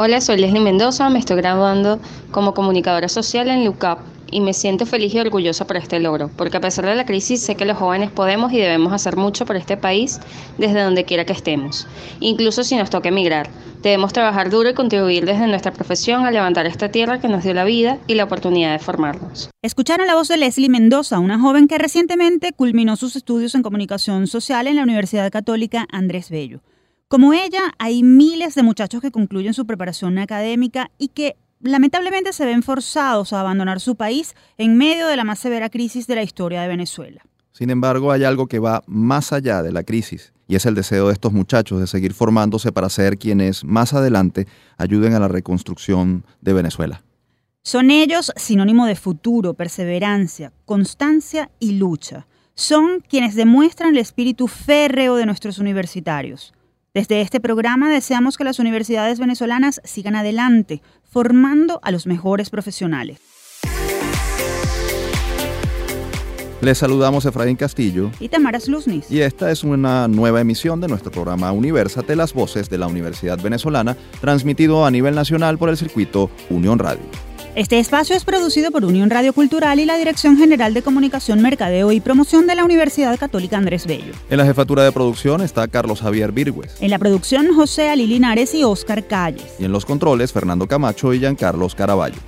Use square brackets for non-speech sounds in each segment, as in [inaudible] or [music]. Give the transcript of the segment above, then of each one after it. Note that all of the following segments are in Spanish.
Hola, soy Leslie Mendoza, me estoy graduando como comunicadora social en LUCAP y me siento feliz y orgullosa por este logro, porque a pesar de la crisis sé que los jóvenes podemos y debemos hacer mucho por este país desde donde quiera que estemos, incluso si nos toca emigrar. Debemos trabajar duro y contribuir desde nuestra profesión a levantar esta tierra que nos dio la vida y la oportunidad de formarnos. Escucharon la voz de Leslie Mendoza, una joven que recientemente culminó sus estudios en comunicación social en la Universidad Católica Andrés Bello. Como ella, hay miles de muchachos que concluyen su preparación académica y que lamentablemente se ven forzados a abandonar su país en medio de la más severa crisis de la historia de Venezuela. Sin embargo, hay algo que va más allá de la crisis y es el deseo de estos muchachos de seguir formándose para ser quienes más adelante ayuden a la reconstrucción de Venezuela. Son ellos sinónimo de futuro, perseverancia, constancia y lucha. Son quienes demuestran el espíritu férreo de nuestros universitarios. Desde este programa deseamos que las universidades venezolanas sigan adelante, formando a los mejores profesionales. Les saludamos Efraín Castillo y Tamara Sluznis. Y esta es una nueva emisión de nuestro programa Universate, las voces de la Universidad Venezolana, transmitido a nivel nacional por el circuito Unión Radio. Este espacio es producido por Unión Radio Cultural y la Dirección General de Comunicación, Mercadeo y Promoción de la Universidad Católica Andrés Bello. En la jefatura de producción está Carlos Javier Virgües. En la producción, José Ali Linares y Óscar Calles. Y en los controles, Fernando Camacho y Giancarlos Caraballo.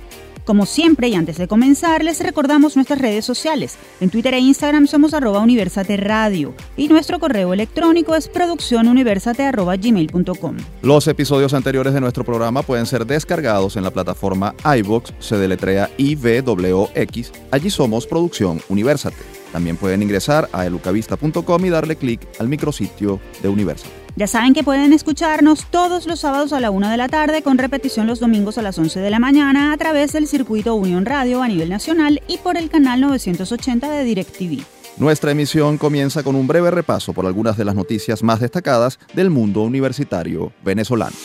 Como siempre y antes de comenzar, les recordamos nuestras redes sociales. En Twitter e Instagram somos arroba Universate Radio y nuestro correo electrónico es producciónuniversate.gmail.com. Los episodios anteriores de nuestro programa pueden ser descargados en la plataforma iVox, se deletrea IVWX. Allí somos Producción Universate. También pueden ingresar a elucavista.com y darle clic al micrositio de Universate. Ya saben que pueden escucharnos todos los sábados a la una de la tarde con repetición los domingos a las 11 de la mañana a través del circuito Unión Radio a nivel nacional y por el canal 980 de DirecTV. Nuestra emisión comienza con un breve repaso por algunas de las noticias más destacadas del mundo universitario venezolano.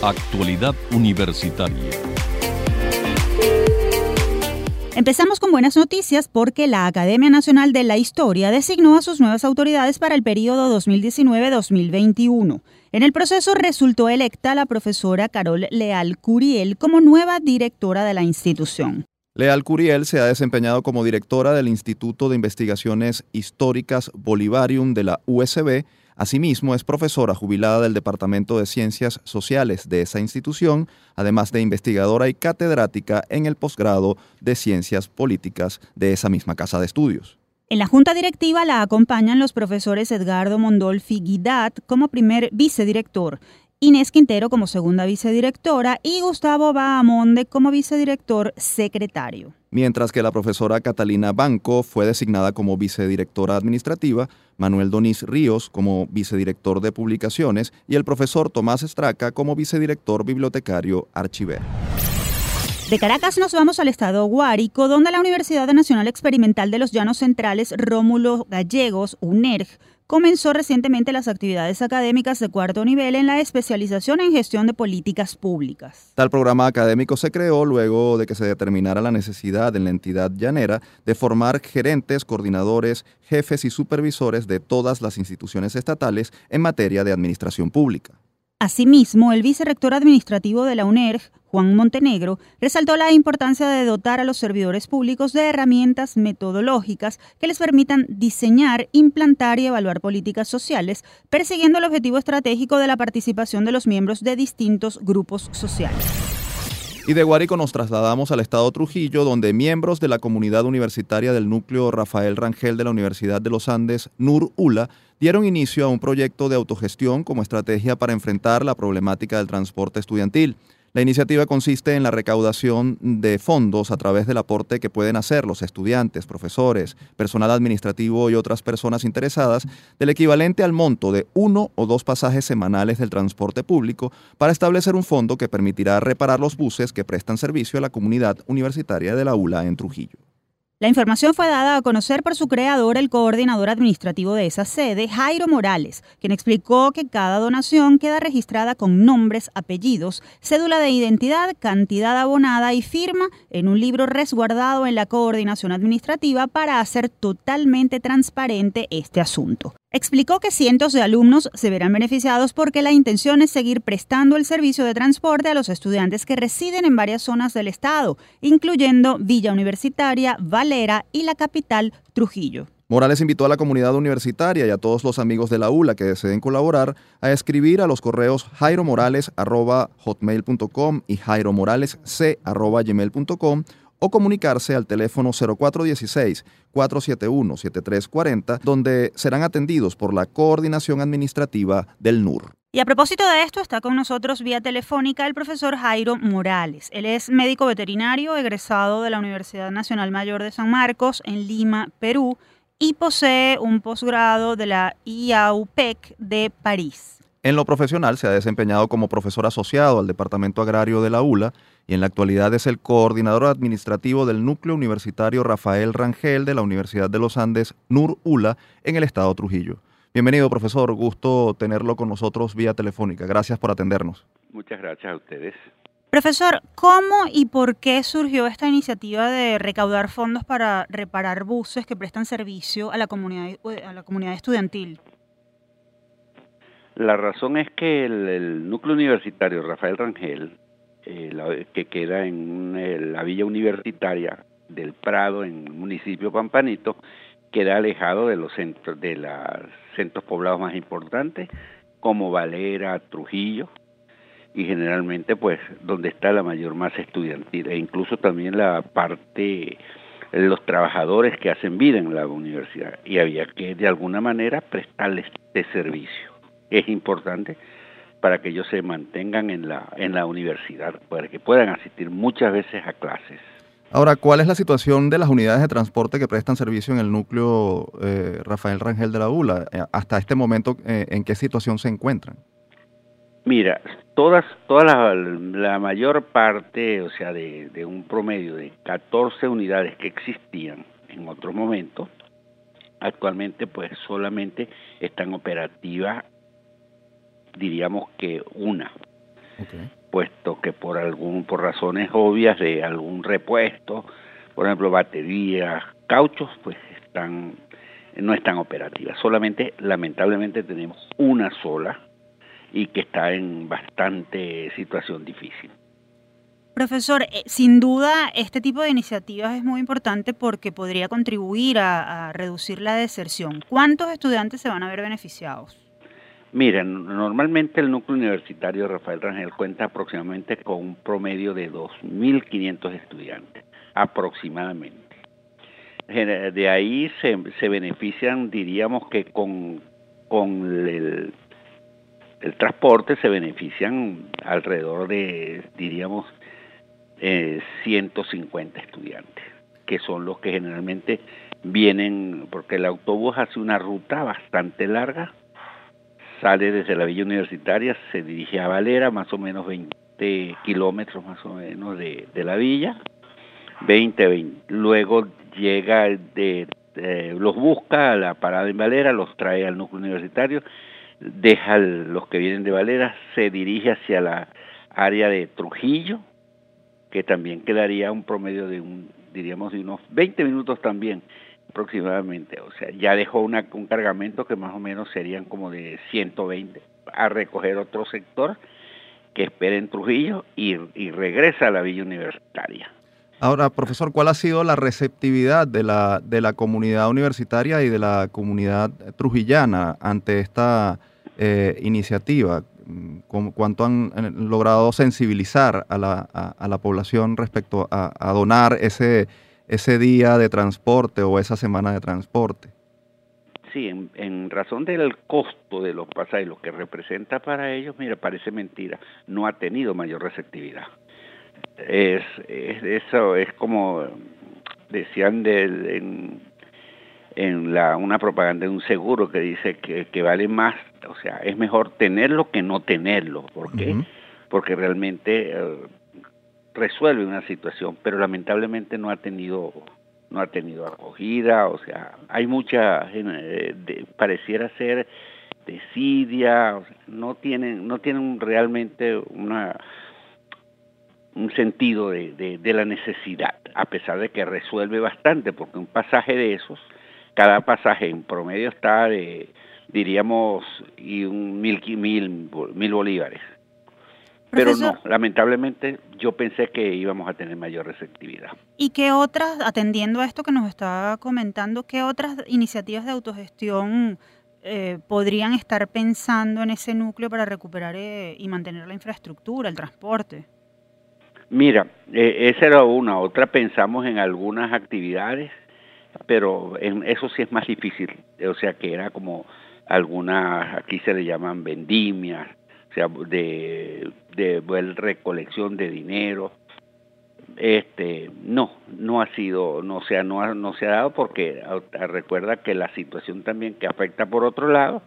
Actualidad universitaria. Empezamos con buenas noticias porque la Academia Nacional de la Historia designó a sus nuevas autoridades para el periodo 2019-2021. En el proceso resultó electa la profesora Carol Leal Curiel como nueva directora de la institución. Leal Curiel se ha desempeñado como directora del Instituto de Investigaciones Históricas Bolivarium de la USB Asimismo, es profesora jubilada del Departamento de Ciencias Sociales de esa institución, además de investigadora y catedrática en el posgrado de Ciencias Políticas de esa misma casa de estudios. En la junta directiva la acompañan los profesores Edgardo Mondolfi Guidat como primer vicedirector, Inés Quintero como segunda vicedirectora y Gustavo Bahamonde como vicedirector secretario mientras que la profesora Catalina Banco fue designada como vicedirectora administrativa, Manuel Donís Ríos como vicedirector de publicaciones y el profesor Tomás Estraca como vicedirector bibliotecario archiver. De Caracas nos vamos al estado Guárico, donde la Universidad Nacional Experimental de los Llanos Centrales Rómulo Gallegos, UNERG, comenzó recientemente las actividades académicas de cuarto nivel en la especialización en gestión de políticas públicas. Tal programa académico se creó luego de que se determinara la necesidad en la entidad llanera de formar gerentes, coordinadores, jefes y supervisores de todas las instituciones estatales en materia de administración pública. Asimismo, el vicerrector administrativo de la UNERG, Juan Montenegro, resaltó la importancia de dotar a los servidores públicos de herramientas metodológicas que les permitan diseñar, implantar y evaluar políticas sociales, persiguiendo el objetivo estratégico de la participación de los miembros de distintos grupos sociales. Y de Guárico nos trasladamos al estado Trujillo, donde miembros de la comunidad universitaria del núcleo Rafael Rangel de la Universidad de los Andes, NUR ULA, dieron inicio a un proyecto de autogestión como estrategia para enfrentar la problemática del transporte estudiantil. La iniciativa consiste en la recaudación de fondos a través del aporte que pueden hacer los estudiantes, profesores, personal administrativo y otras personas interesadas del equivalente al monto de uno o dos pasajes semanales del transporte público para establecer un fondo que permitirá reparar los buses que prestan servicio a la comunidad universitaria de la ULA en Trujillo. La información fue dada a conocer por su creador, el coordinador administrativo de esa sede, Jairo Morales, quien explicó que cada donación queda registrada con nombres, apellidos, cédula de identidad, cantidad abonada y firma en un libro resguardado en la coordinación administrativa para hacer totalmente transparente este asunto. Explicó que cientos de alumnos se verán beneficiados porque la intención es seguir prestando el servicio de transporte a los estudiantes que residen en varias zonas del estado, incluyendo Villa Universitaria, Valera y la capital, Trujillo. Morales invitó a la comunidad universitaria y a todos los amigos de la ULA que deseen colaborar a escribir a los correos jairomorales.hotmail.com y jairomoralesc.gmail.com o comunicarse al teléfono 0416-471-7340, donde serán atendidos por la coordinación administrativa del NUR. Y a propósito de esto, está con nosotros vía telefónica el profesor Jairo Morales. Él es médico veterinario egresado de la Universidad Nacional Mayor de San Marcos en Lima, Perú, y posee un posgrado de la IAUPEC de París. En lo profesional se ha desempeñado como profesor asociado al Departamento Agrario de la ULA y en la actualidad es el coordinador administrativo del Núcleo Universitario Rafael Rangel de la Universidad de los Andes, NUR ULA, en el estado Trujillo. Bienvenido, profesor. Gusto tenerlo con nosotros vía telefónica. Gracias por atendernos. Muchas gracias a ustedes. Profesor, ¿cómo y por qué surgió esta iniciativa de recaudar fondos para reparar buses que prestan servicio a la comunidad, a la comunidad estudiantil? La razón es que el, núcleo universitario Rafael Rangel, eh, que queda en eh, la villa universitaria del Prado, en el municipio Pampanito, queda alejado de los centros, de los centros poblados más importantes, como Valera, Trujillo, y generalmente pues donde está la mayor masa estudiantil, e incluso también la parte los trabajadores que hacen vida en la universidad. Y había que de alguna manera prestarles este servicio. Es importante para que ellos se mantengan en la, en la universidad, para que puedan asistir muchas veces a clases. Ahora, ¿cuál es la situación de las unidades de transporte que prestan servicio en el núcleo eh, Rafael Rangel de la ULA? Eh, hasta este momento, eh, ¿en qué situación se encuentran? Mira, todas, toda la, la, mayor parte, o sea, de, de, un promedio de 14 unidades que existían en otro momento, actualmente pues solamente están operativas diríamos que una, puesto que por algún por razones obvias de algún repuesto, por ejemplo baterías, cauchos, pues están no están operativas. Solamente lamentablemente tenemos una sola y que está en bastante situación difícil. Profesor, eh, sin duda este tipo de iniciativas es muy importante porque podría contribuir a reducir la deserción. ¿Cuántos estudiantes se van a ver beneficiados? Miren, normalmente el núcleo universitario Rafael Rangel cuenta aproximadamente con un promedio de 2.500 estudiantes, aproximadamente. De ahí se, se benefician, diríamos que con, con el, el transporte se benefician alrededor de, diríamos, eh, 150 estudiantes, que son los que generalmente vienen, porque el autobús hace una ruta bastante larga, sale desde la Villa Universitaria, se dirige a Valera, más o menos 20 kilómetros más o menos de, la villa, 20, 20. Luego llega, de, los busca a la parada en Valera, los trae al núcleo universitario, deja los que vienen de Valera, se dirige hacia la área de Trujillo, que también quedaría un promedio de un, diríamos, de unos 20 minutos también aproximadamente, o sea, ya dejó una, un cargamento que más o menos serían como de 120 a recoger otro sector que espera en Trujillo y, y regresa a la villa universitaria. Ahora, profesor, ¿cuál ha sido la receptividad de la, de la comunidad universitaria y de la comunidad trujillana ante esta eh, iniciativa? ¿Cuánto han logrado sensibilizar a la, a, la población respecto a, a donar ese, ese día de transporte o esa semana de transporte. Sí, en, razón del costo de los pasajes, lo que representa para ellos, mira, parece mentira, no ha tenido mayor receptividad. Es, eso es como decían de, en, en la, una propaganda de un seguro que dice que, que, vale más, o sea, es mejor tenerlo que no tenerlo. ¿Por qué? Porque realmente eh, resuelve una situación, pero lamentablemente no ha tenido no ha tenido acogida, o sea, hay mucha eh, pareciera ser desidia, no tienen no tienen realmente una un sentido de, de, la necesidad, a pesar de que resuelve bastante, porque un pasaje de esos, cada pasaje en promedio está de diríamos, y un mil, mil, mil bolívares. Pero no, lamentablemente yo pensé que íbamos a tener mayor receptividad. ¿Y qué otras, atendiendo a esto que nos está comentando, qué otras iniciativas de autogestión eh, podrían estar pensando en ese núcleo para recuperar eh, y mantener la infraestructura, el transporte? Mira, eh, esa era una. Otra pensamos en algunas actividades, pero en eso sí es más difícil. O sea, que era como algunas, aquí se le llaman vendimias, sea, de, de, recolección de dinero. Este, no, no ha sido, no sea, no, no se ha dado porque recuerda que la situación también que afecta por otro lado,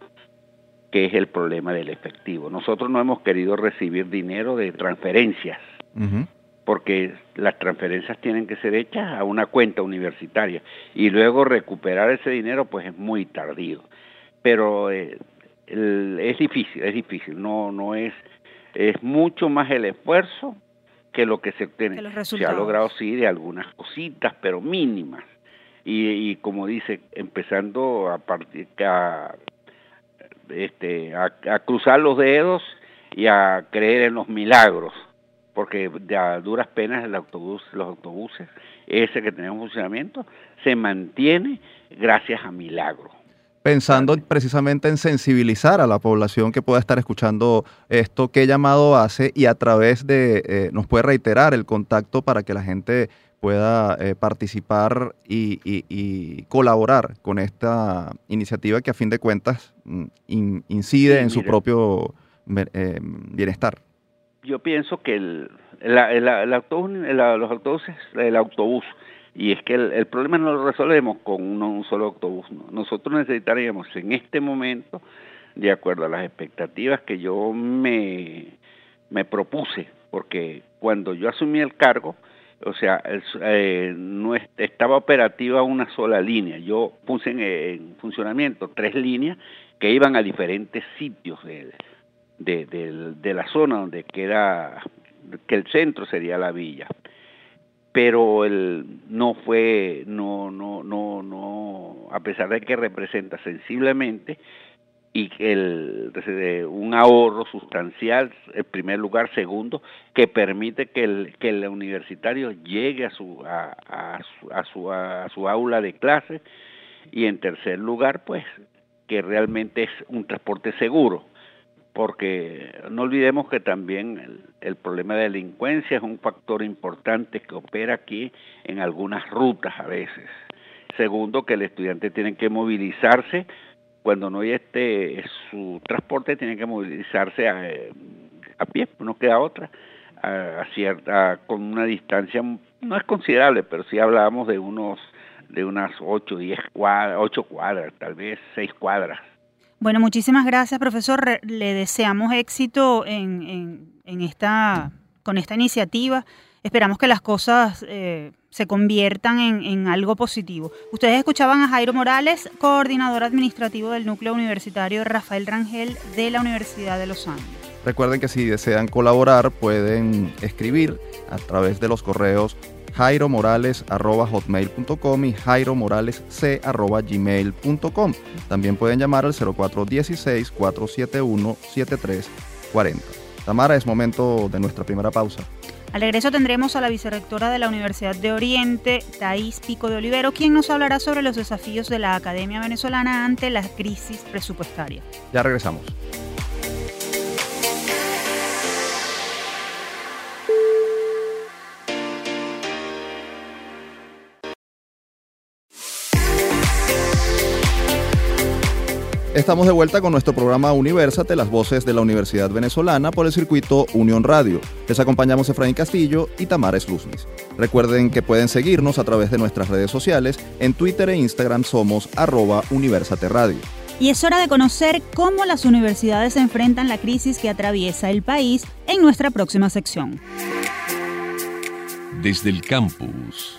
que es el problema del efectivo. Nosotros no hemos querido recibir dinero de transferencias, porque las transferencias tienen que ser hechas a una cuenta universitaria y luego recuperar ese dinero pues es muy tardío. Pero eh, es difícil, es difícil, no, no es, es mucho más el esfuerzo que lo que se obtiene. Se ha logrado sí de algunas cositas, pero mínimas. Y, como dice, empezando a partir a, este, a, cruzar los dedos y a creer en los milagros, porque a duras penas el autobús, los autobuses, ese que tenemos funcionamiento, se mantiene gracias a milagros pensando precisamente en sensibilizar a la población que pueda estar escuchando esto, qué llamado hace y a través de, eh, nos puede reiterar el contacto para que la gente pueda eh, participar y, colaborar con esta iniciativa que a fin de cuentas mm, incide en su propio eh, bienestar. Yo pienso que el, los autobuses, el autobús y es que el, problema no lo resolvemos con un solo autobús. Nosotros necesitaríamos en este momento, de acuerdo a las expectativas que yo me, propuse, porque cuando yo asumí el cargo, o sea, eh, no estaba operativa una sola línea. Yo puse en, funcionamiento tres líneas que iban a diferentes sitios de la zona donde queda, que el centro sería la villa pero el, no fue, no, no, no, no, a pesar de que representa sensiblemente y el, un ahorro sustancial, en primer lugar, segundo, que permite que el, que el universitario llegue a su, a, a, su, a, su, a su aula de clase y en tercer lugar, pues, que realmente es un transporte seguro porque no olvidemos que también el, problema de delincuencia es un factor importante que opera aquí en algunas rutas a veces. Segundo, que el estudiante tiene que movilizarse cuando no hay este su transporte tiene que movilizarse a, a pie, no queda otra, con una distancia no es considerable, pero sí hablábamos de unos de unas 8, 10 cuadras, 8 cuadras, tal vez 6 cuadras bueno, muchísimas gracias, profesor. Le deseamos éxito en, esta, con esta iniciativa. Esperamos que las cosas eh, se conviertan en, algo positivo. Ustedes escuchaban a Jairo Morales, coordinador administrativo del núcleo universitario Rafael Rangel de la Universidad de Los Andes. Recuerden que si desean colaborar pueden escribir a través de los correos jairomorales.hotmail.com y jairomoralesc.gmail.com. También pueden llamar al 0416-471-7340. Tamara, es momento de nuestra primera pausa. Al regreso tendremos a la vicerrectora de la Universidad de Oriente, Thais Pico de Olivero, quien nos hablará sobre los desafíos de la Academia Venezolana ante la crisis presupuestaria. Ya regresamos. Estamos de vuelta con nuestro programa Universate, las voces de la Universidad Venezolana por el circuito Unión Radio. Les acompañamos Efraín Castillo y Tamara Sluznis. Recuerden que pueden seguirnos a través de nuestras redes sociales. En Twitter e Instagram somos arroba Universate Radio. Y es hora de conocer cómo las universidades enfrentan la crisis que atraviesa el país en nuestra próxima sección. Desde el campus.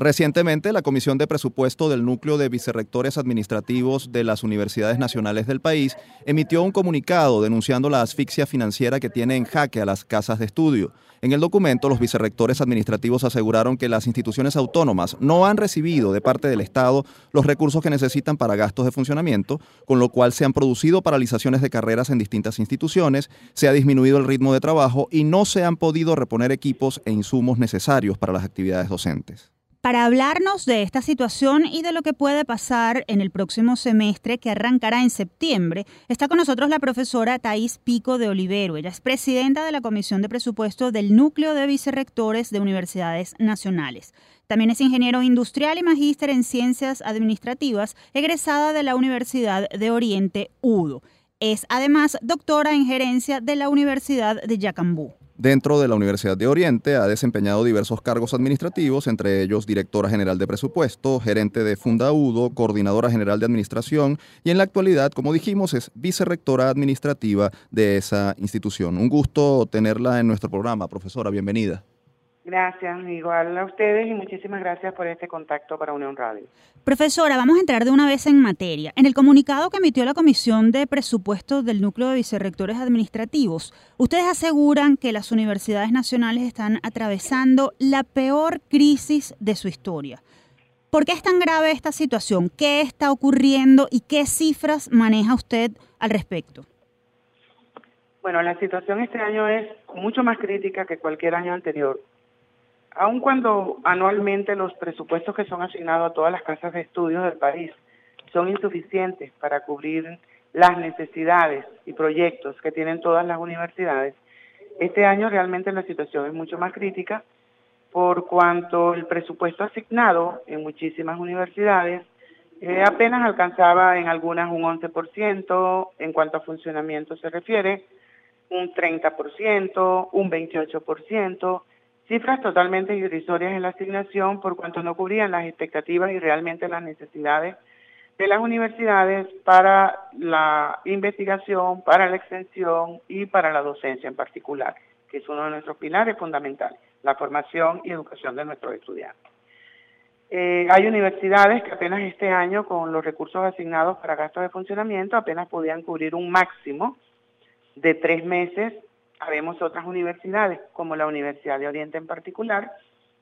Recientemente, la Comisión de Presupuesto del Núcleo de Vicerrectores Administrativos de las Universidades Nacionales del país emitió un comunicado denunciando la asfixia financiera que tiene en jaque a las casas de estudio. En el documento, los vicerrectores administrativos aseguraron que las instituciones autónomas no han recibido de parte del Estado los recursos que necesitan para gastos de funcionamiento, con lo cual se han producido paralizaciones de carreras en distintas instituciones, se ha disminuido el ritmo de trabajo y no se han podido reponer equipos e insumos necesarios para las actividades docentes. Para hablarnos de esta situación y de lo que puede pasar en el próximo semestre que arrancará en septiembre, está con nosotros la profesora Thais Pico de Olivero. Ella es presidenta de la Comisión de Presupuesto del Núcleo de Vicerrectores de Universidades Nacionales. También es ingeniero industrial y magíster en ciencias administrativas, egresada de la Universidad de Oriente UDO. Es además doctora en gerencia de la Universidad de Yacambú. Dentro de la Universidad de Oriente ha desempeñado diversos cargos administrativos, entre ellos directora general de presupuesto, gerente de Fundaudo, coordinadora general de administración y en la actualidad, como dijimos, es vicerrectora administrativa de esa institución. Un gusto tenerla en nuestro programa, profesora, bienvenida. Gracias, igual a ustedes y muchísimas gracias por este contacto para Unión Radio. Profesora, vamos a entrar de una vez en materia. En el comunicado que emitió la Comisión de Presupuestos del Núcleo de Vicerrectores Administrativos, ustedes aseguran que las universidades nacionales están atravesando la peor crisis de su historia. ¿Por qué es tan grave esta situación? ¿Qué está ocurriendo y qué cifras maneja usted al respecto? Bueno, la situación este año es mucho más crítica que cualquier año anterior aun cuando anualmente los presupuestos que son asignados a todas las casas de estudios del país son insuficientes para cubrir las necesidades y proyectos que tienen todas las universidades, este año realmente la situación es mucho más crítica por cuanto el presupuesto asignado en muchísimas universidades eh, apenas alcanzaba en algunas un 11%, en cuanto a funcionamiento se refiere, un 30%, un 28%, cifras totalmente irrisorias en la asignación por cuanto no cubrían las expectativas y realmente las necesidades de las universidades para la investigación, para la extensión y para la docencia en particular, que es uno de nuestros pilares fundamentales, la formación y educación de nuestros estudiantes. Eh, hay universidades que apenas este año, con los recursos asignados para gastos de funcionamiento, apenas podían cubrir un máximo de tres meses Habemos otras universidades, como la Universidad de Oriente en particular,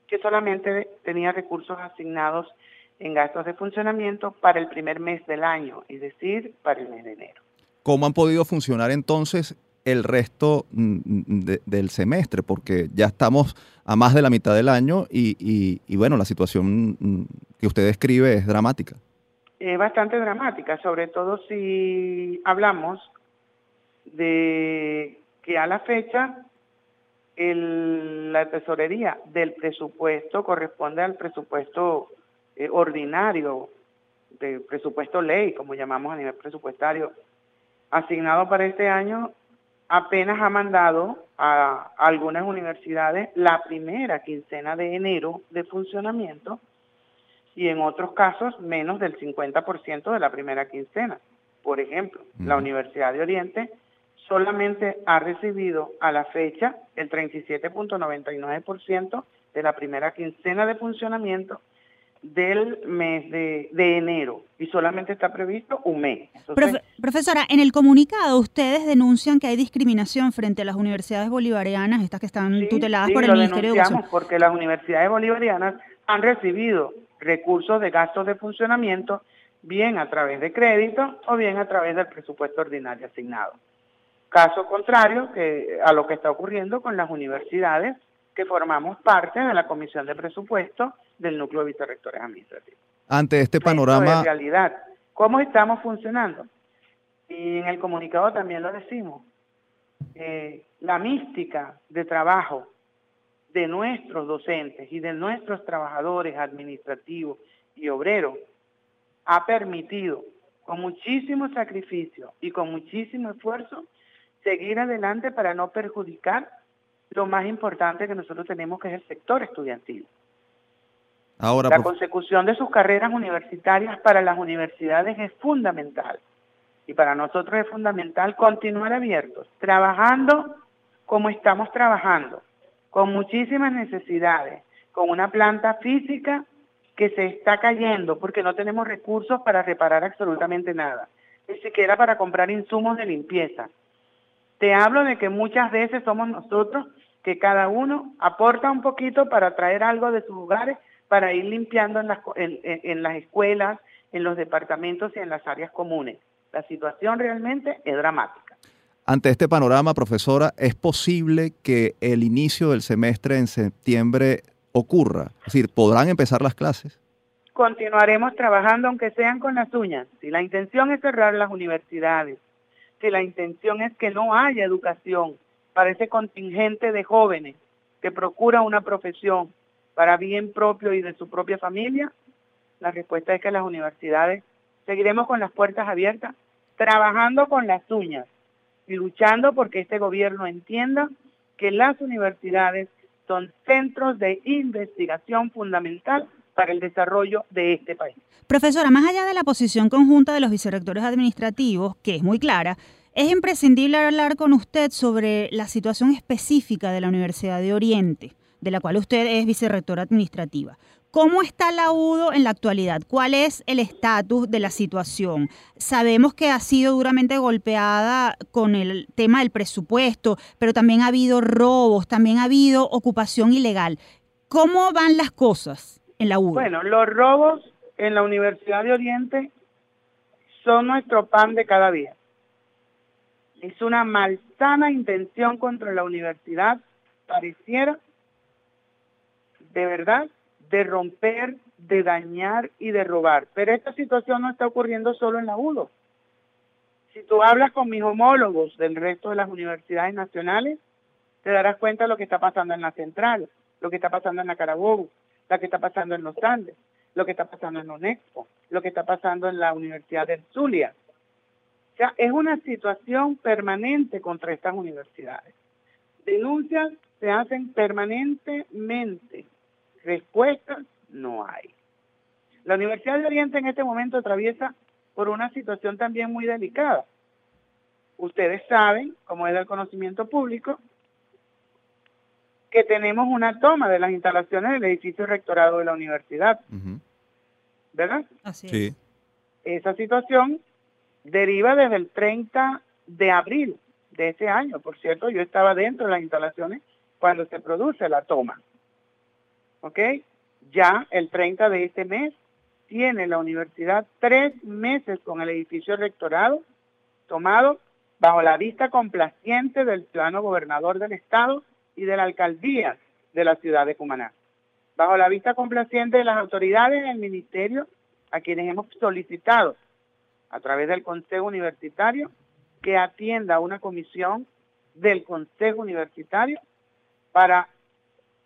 que solamente tenía recursos asignados en gastos de funcionamiento para el primer mes del año, es decir, para el mes de enero. ¿Cómo han podido funcionar entonces el resto mm, del semestre? Porque ya estamos a más de la mitad del año y, y bueno, la situación mm, que usted describe es dramática. Es bastante dramática, sobre todo si hablamos de que a la fecha la tesorería del presupuesto corresponde al presupuesto eh, ordinario, del presupuesto ley, como llamamos a nivel presupuestario, asignado para este año, apenas ha mandado a algunas universidades la primera quincena de enero de funcionamiento y en otros casos menos del 50% de la primera quincena. Por ejemplo, la Universidad de Oriente solamente ha recibido a la fecha el 37.99% de la primera quincena de funcionamiento del mes de, enero y solamente está previsto un mes. profesora, en el comunicado ustedes denuncian que hay discriminación frente a las universidades bolivarianas, estas que están tuteladas por el Ministerio de Educación. porque las universidades bolivarianas han recibido recursos de gastos de funcionamiento bien a través de crédito o bien a través del presupuesto ordinario asignado. Caso contrario que a lo que está ocurriendo con las universidades que formamos parte de la Comisión de Presupuesto del Núcleo de Vicerrectores Administrativos. Ante este panorama... En realidad, ¿cómo estamos funcionando? Y en el comunicado también lo decimos. Eh, la mística de trabajo de nuestros docentes y de nuestros trabajadores administrativos y obreros ha permitido con muchísimo sacrificio y con muchísimo esfuerzo seguir adelante para no perjudicar lo más importante que nosotros tenemos, que es el sector estudiantil. Ahora, la consecución de sus carreras universitarias para las universidades es fundamental. Y para nosotros es fundamental continuar abiertos, trabajando como estamos trabajando, con muchísimas necesidades, con una planta física que se está cayendo porque no tenemos recursos para reparar absolutamente nada, ni siquiera para comprar insumos de limpieza. Te hablo de que muchas veces somos nosotros que cada uno aporta un poquito para traer algo de sus lugares para ir limpiando en las, en las escuelas, en los departamentos y en las áreas comunes. La situación realmente es dramática. Ante este panorama, profesora, ¿es posible que el inicio del semestre en septiembre ocurra? Es decir, ¿podrán empezar las clases? Continuaremos trabajando aunque sean con las uñas. Si la intención es cerrar las universidades, si la intención es que no haya educación para ese contingente de jóvenes que procura una profesión para bien propio y de su propia familia, la respuesta es que las universidades seguiremos con las puertas abiertas, trabajando con las uñas y luchando porque este gobierno entienda que las universidades son centros de investigación fundamental para el desarrollo de este país. Profesora, más allá de la posición conjunta de los vicerrectores administrativos, que es muy clara, es imprescindible hablar con usted sobre la situación específica de la Universidad de Oriente, de la cual usted es vicerrectora administrativa. ¿Cómo está la UDO en la actualidad? ¿Cuál es el estatus de la situación? Sabemos que ha sido duramente golpeada con el tema del presupuesto, pero también ha habido robos, también ha habido ocupación ilegal. ¿Cómo van las cosas en la? Bueno, los robos en la Universidad de Oriente son nuestro pan de cada día. Es una malsana intención contra la universidad, pareciera, de verdad, de romper, de dañar y de robar. Pero esta situación no está ocurriendo solo en la UDO. Si tú hablas con mis homólogos del resto de las universidades nacionales, te darás cuenta de lo que está pasando en la Central, lo que está pasando en la Carabobo, lo que está pasando en los Andes, lo que está pasando en UNEXPO, lo que está pasando en la Universidad de Zulia. O sea, es una situación permanente contra estas universidades. Denuncias se hacen permanentemente respuestas no hay. La Universidad de Oriente en este momento atraviesa por una situación también muy delicada. Ustedes saben, como es del conocimiento público, que tenemos una toma de las instalaciones del edificio rectorado de la universidad. ¿Verdad? Así sí. Esa situación deriva desde el 30 de abril de ese año. Por cierto, yo estaba dentro de las instalaciones cuando se produce la toma. ¿ok? Ya el 30 de este mes tiene la universidad tres meses con el edificio rectorado tomado bajo la vista complaciente del plano gobernador del estado y de la alcaldía de la ciudad de Cumaná. Bajo la vista complaciente de las autoridades del ministerio a quienes hemos solicitado a través del Consejo Universitario que atienda una comisión del Consejo Universitario para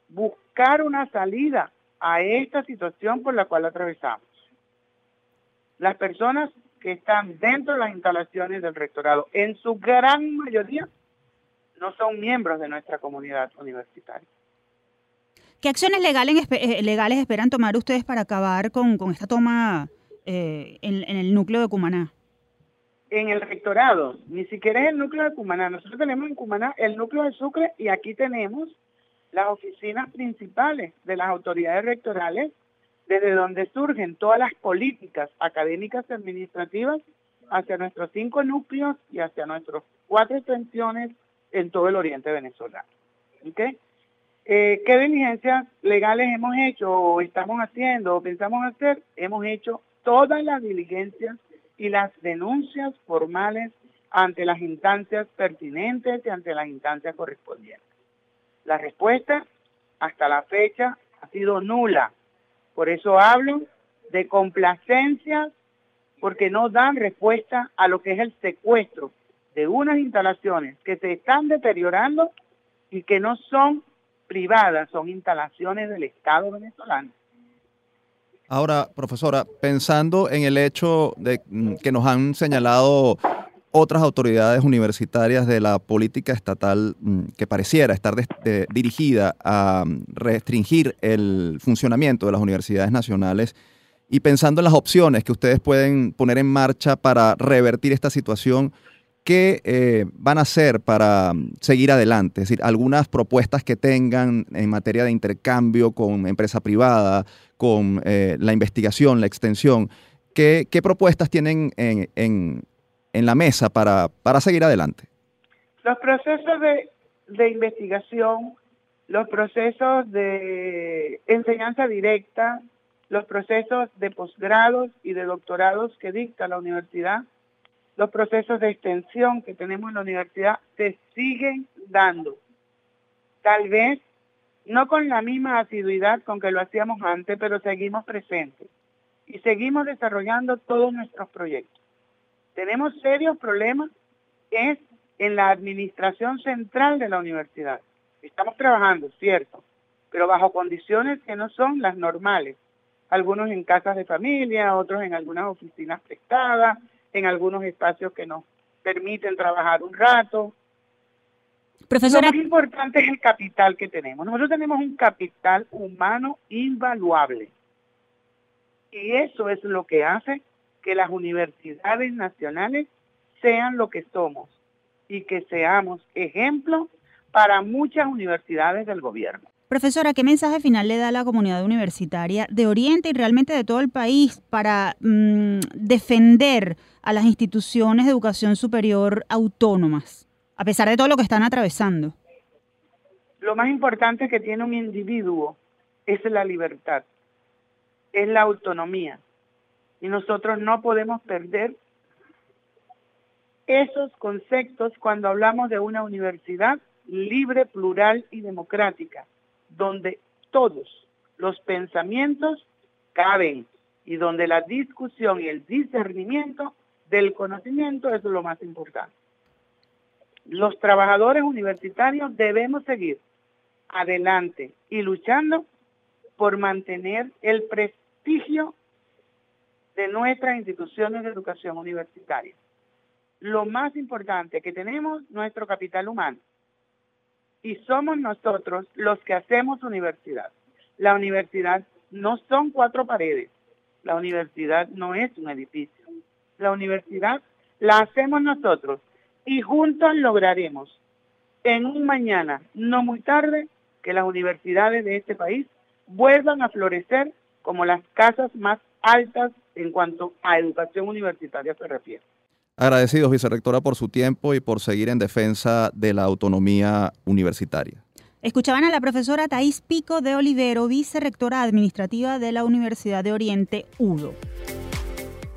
buscar una salida a esta situación por la cual atravesamos. Las personas que están dentro de las instalaciones del rectorado, en su gran mayoría, no son miembros de nuestra comunidad universitaria. ¿Qué acciones legales, eh, legales esperan tomar ustedes para acabar con, esta toma eh, en, en, el núcleo de Cumaná? En el rectorado, ni siquiera es el núcleo de Cumaná. Nosotros tenemos en Cumaná el núcleo de Sucre y aquí tenemos las oficinas principales de las autoridades rectorales, desde donde surgen todas las políticas académicas y administrativas hacia nuestros cinco núcleos y hacia nuestras cuatro extensiones en todo el oriente venezolano. ¿Okay? Eh, ¿Qué diligencias legales hemos hecho o estamos haciendo o pensamos hacer? Hemos hecho todas las diligencias y las denuncias formales ante las instancias pertinentes y ante las instancias correspondientes. La respuesta hasta la fecha ha sido nula. Por eso hablo de complacencia porque no dan respuesta a lo que es el secuestro de unas instalaciones que se están deteriorando y que no son privadas, son instalaciones del Estado venezolano. Ahora, profesora, pensando en el hecho de mm, que nos han señalado otras autoridades universitarias de la política estatal mm, que pareciera estar dirigida a mm, restringir el funcionamiento de las universidades nacionales y pensando en las opciones que ustedes pueden poner en marcha para revertir esta situación, ¿qué eh, van a hacer para mm, seguir adelante? Es decir, algunas propuestas que tengan en materia de intercambio con empresa privada, con eh, la investigación, la extensión. ¿Qué, propuestas tienen en, la mesa para, seguir adelante? Los procesos de, de investigación, los procesos de enseñanza directa, los procesos de posgrados y de doctorados que dicta la universidad los procesos de extensión que tenemos en la universidad se siguen dando. Tal vez no con la misma asiduidad con que lo hacíamos antes, pero seguimos presentes y seguimos desarrollando todos nuestros proyectos. Tenemos serios problemas es en la administración central de la universidad. Estamos trabajando, cierto, pero bajo condiciones que no son las normales. Algunos en casas de familia, otros en algunas oficinas prestadas, en algunos espacios que nos permiten trabajar un rato. Profesora. Lo más importante es el capital que tenemos. Nosotros tenemos un capital humano invaluable. Y eso es lo que hace que las universidades nacionales sean lo que somos y que seamos ejemplo para muchas universidades del gobierno. Profesora, ¿qué mensaje final le da a la comunidad universitaria de Oriente y realmente de todo el país para mm, defender a las instituciones de educación superior autónomas, a pesar de todo lo que están atravesando? Lo más importante que tiene un individuo es la libertad, es la autonomía. Y nosotros no podemos perder esos conceptos cuando hablamos de una universidad libre, plural y democrática, donde todos los pensamientos caben y donde la discusión y el discernimiento del conocimiento, es lo más importante. Los trabajadores universitarios debemos seguir adelante y luchando por mantener el prestigio de nuestras instituciones de educación universitaria. Lo más importante que tenemos nuestro capital humano y somos nosotros los que hacemos universidad. La universidad no son cuatro paredes, la universidad no es un edificio la universidad, la hacemos nosotros y juntos lograremos en un mañana, no muy tarde, que las universidades de este país vuelvan a florecer como las casas más altas en cuanto a educación universitaria se refiere. Agradecidos, vicerrectora, por su tiempo y por seguir en defensa de la autonomía universitaria. Escuchaban a la profesora Thais Pico de Olivero, vicerrectora administrativa de la Universidad de Oriente, UDO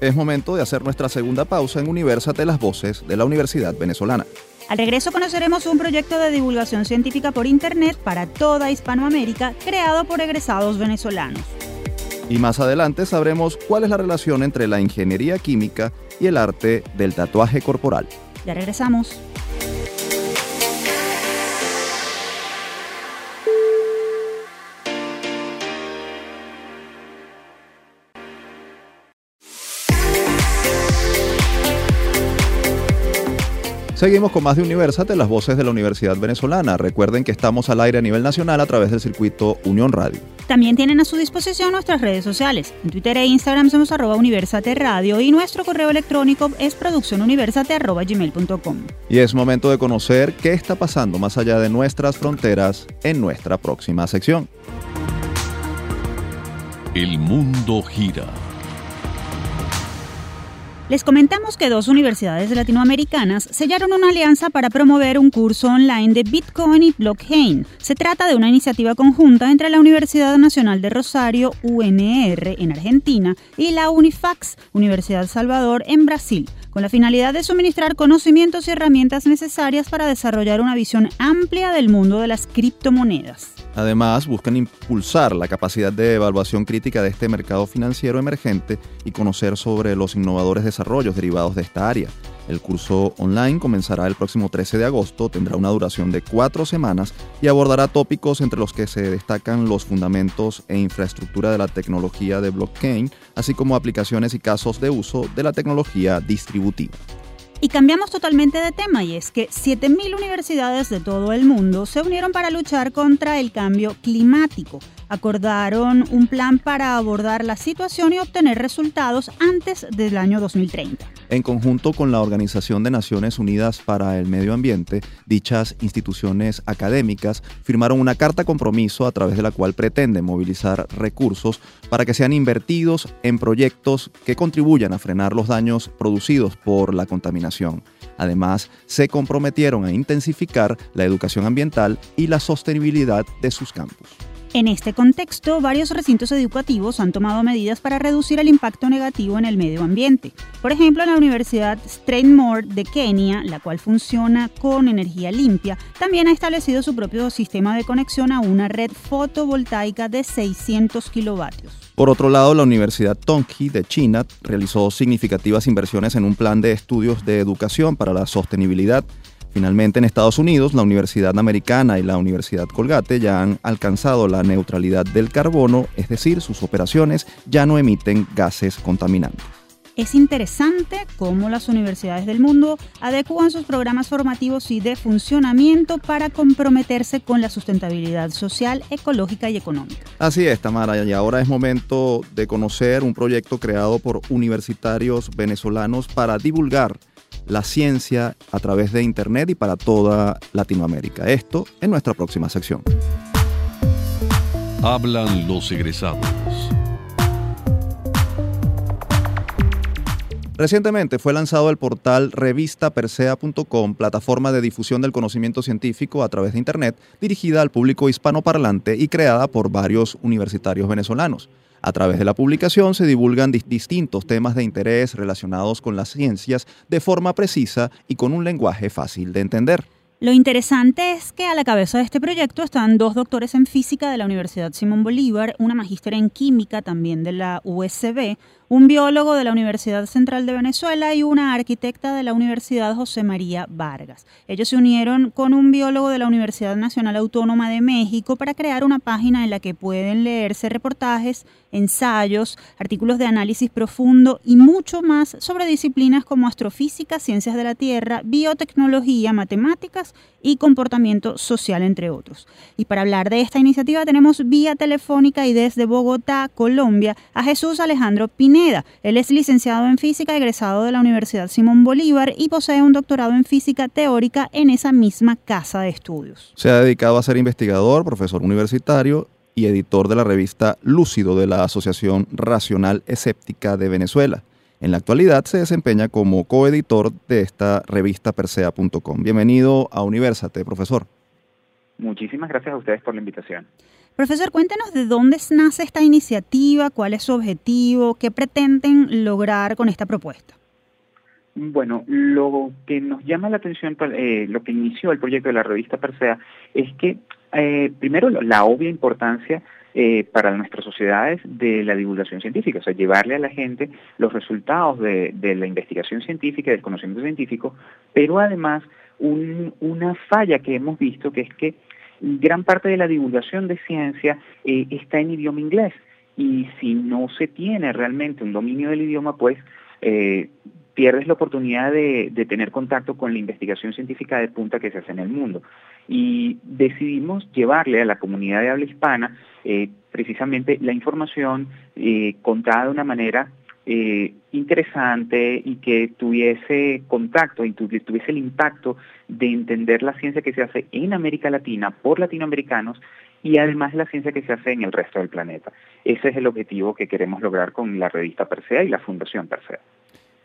es momento de hacer nuestra segunda pausa en Universate las Voces de la Universidad Venezolana. Al regreso conoceremos un proyecto de divulgación científica por Internet para toda Hispanoamérica creado por egresados venezolanos. Y más adelante sabremos cuál es la relación entre la ingeniería química y el arte del tatuaje corporal. Ya regresamos. Seguimos con más de Universate, las voces de la Universidad Venezolana. Recuerden que estamos al aire a nivel nacional a través del circuito Unión Radio. También tienen a su disposición nuestras redes sociales. En Twitter e Instagram somos arroba Universate Radio y nuestro correo electrónico es produccionuniversate.gmail.com. Y es momento de conocer qué está pasando más allá de nuestras fronteras en nuestra próxima sección. El mundo gira les comentamos que dos universidades latinoamericanas sellaron una alianza para promover un curso online de Bitcoin y blockchain. Se trata de una iniciativa conjunta entre la Universidad Nacional de Rosario, UNR, en Argentina, y la Unifax, Universidad Salvador, en Brasil con la finalidad de suministrar conocimientos y herramientas necesarias para desarrollar una visión amplia del mundo de las criptomonedas. Además, buscan impulsar la capacidad de evaluación crítica de este mercado financiero emergente y conocer sobre los innovadores desarrollos derivados de esta área. El curso online comenzará el próximo 13 de agosto, tendrá una duración de cuatro semanas y abordará tópicos entre los que se destacan los fundamentos e infraestructura de la tecnología de blockchain, así como aplicaciones y casos de uso de la tecnología distributiva. Y cambiamos totalmente de tema y es que 7.000 universidades de todo el mundo se unieron para luchar contra el cambio climático. Acordaron un plan para abordar la situación y obtener resultados antes del año 2030. En conjunto con la Organización de Naciones Unidas para el Medio Ambiente, dichas instituciones académicas firmaron una carta compromiso a través de la cual pretenden movilizar recursos para que sean invertidos en proyectos que contribuyan a frenar los daños producidos por la contaminación. Además, se comprometieron a intensificar la educación ambiental y la sostenibilidad de sus campus. En este contexto, varios recintos educativos han tomado medidas para reducir el impacto negativo en el medio ambiente. Por ejemplo, la Universidad Strathmore de Kenia, la cual funciona con energía limpia, también ha establecido su propio sistema de conexión a una red fotovoltaica de 600 kilovatios. Por otro lado, la Universidad Tongji de China realizó significativas inversiones en un plan de estudios de educación para la sostenibilidad Finalmente, en Estados Unidos, la Universidad Americana y la Universidad Colgate ya han alcanzado la neutralidad del carbono, es decir, sus operaciones ya no emiten gases contaminantes. Es interesante cómo las universidades del mundo adecúan sus programas formativos y de funcionamiento para comprometerse con la sustentabilidad social, ecológica y económica. Así es, Tamara, y ahora es momento de conocer un proyecto creado por universitarios venezolanos para divulgar la ciencia a través de Internet y para toda Latinoamérica. Esto en nuestra próxima sección. Hablan los egresados. Recientemente fue lanzado el portal revistapersea.com, plataforma de difusión del conocimiento científico a través de Internet, dirigida al público hispanoparlante y creada por varios universitarios venezolanos. A través de la publicación se divulgan distintos temas de interés relacionados con las ciencias de forma precisa y con un lenguaje fácil de entender. Lo interesante es que a la cabeza de este proyecto están dos doctores en física de la Universidad Simón Bolívar, una magíster en química también de la USB, un biólogo de la Universidad Central de Venezuela y una arquitecta de la Universidad José María Vargas. Ellos se unieron con un biólogo de la Universidad Nacional Autónoma de México para crear una página en la que pueden leerse reportajes, ensayos, artículos de análisis profundo y mucho más sobre disciplinas como astrofísica, ciencias de la Tierra, biotecnología, matemáticas y comportamiento social, entre otros. Y para hablar de esta iniciativa tenemos vía telefónica y desde Bogotá, Colombia, a Jesús Alejandro Pineda él es licenciado en física, egresado de la Universidad Simón Bolívar y posee un doctorado en física teórica en esa misma casa de estudios. Se ha dedicado a ser investigador, profesor universitario y editor de la revista Lúcido de la Asociación Racional Escéptica de Venezuela. En la actualidad se desempeña como coeditor de esta revista persea.com. Bienvenido a Universate, profesor. Muchísimas gracias a ustedes por la invitación. Profesor, cuéntenos de dónde nace esta iniciativa, cuál es su objetivo, qué pretenden lograr con esta propuesta. Bueno, lo que nos llama la atención, eh, lo que inició el proyecto de la revista Persea, es que eh, primero la obvia importancia eh, para nuestras sociedades de la divulgación científica, o sea, llevarle a la gente los resultados de, la investigación científica, del conocimiento científico, pero además una falla que hemos visto que es que gran parte de la divulgación de ciencia eh, está en idioma inglés y si no se tiene realmente un dominio del idioma, pues eh, pierdes la oportunidad de, tener contacto con la investigación científica de punta que se hace en el mundo. Y decidimos llevarle a la comunidad de habla hispana eh, precisamente la información contada de una manera eh, interesante y que tuviese contacto y tuviese el impacto de entender la ciencia que se hace en América Latina por latinoamericanos y además la ciencia que se hace en el resto del planeta. Ese es el objetivo que queremos lograr con la revista Persea y la Fundación Persea.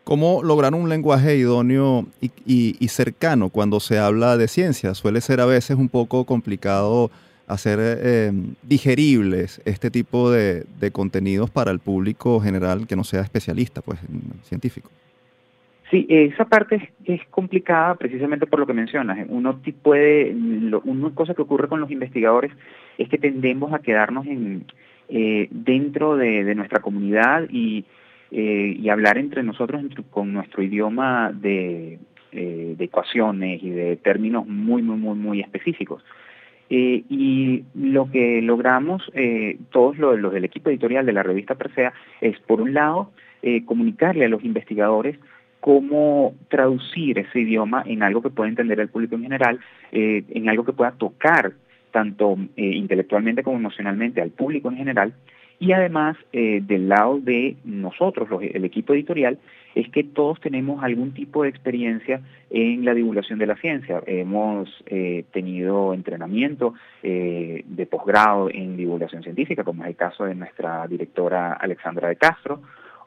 ¿Cómo lograr un lenguaje idóneo y cercano cuando se habla de ciencia? Suele ser a veces un poco complicado hacer eh, digeribles este tipo de, contenidos para el público general que no sea especialista, pues, científico. Sí, esa parte es, complicada precisamente por lo que mencionas. Uno puede, una cosa que ocurre con los investigadores es que tendemos a quedarnos en, eh, dentro de, nuestra comunidad y, eh, y hablar entre nosotros con nuestro idioma de, de ecuaciones y de términos muy, muy, muy, muy específicos. Eh, y lo que logramos, eh, todos los, del equipo editorial de la revista Persea, es por un lado eh, comunicarle a los investigadores cómo traducir ese idioma en algo que pueda entender el público en general, en algo que pueda tocar tanto intelectualmente como emocionalmente al público en general. Y además, del lado de nosotros, el equipo editorial, es que todos tenemos algún tipo de experiencia en la divulgación de la ciencia. Hemos eh, tenido entrenamiento eh, de posgrado en divulgación científica, como es el caso de nuestra directora Alexandra de Castro,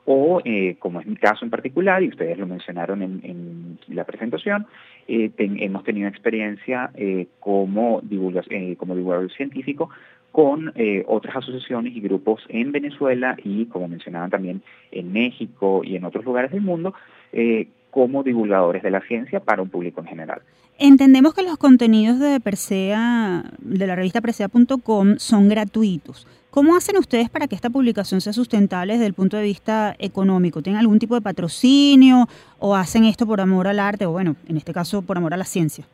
o eh, como es mi caso en particular, y ustedes lo mencionaron en, la presentación, hemos tenido experiencia como, como divulgador científico con eh, otras asociaciones y grupos en Venezuela y, como mencionaban también, en México y en otros lugares del mundo, eh, como divulgadores de la ciencia para un público en general. Entendemos que los contenidos de Persea, de la revista Persea.com, son gratuitos. ¿Cómo hacen ustedes para que esta publicación sea sustentable desde el punto de vista económico? ¿Tienen algún tipo de patrocinio o hacen esto por amor al arte o, bueno, en este caso, por amor a la ciencia?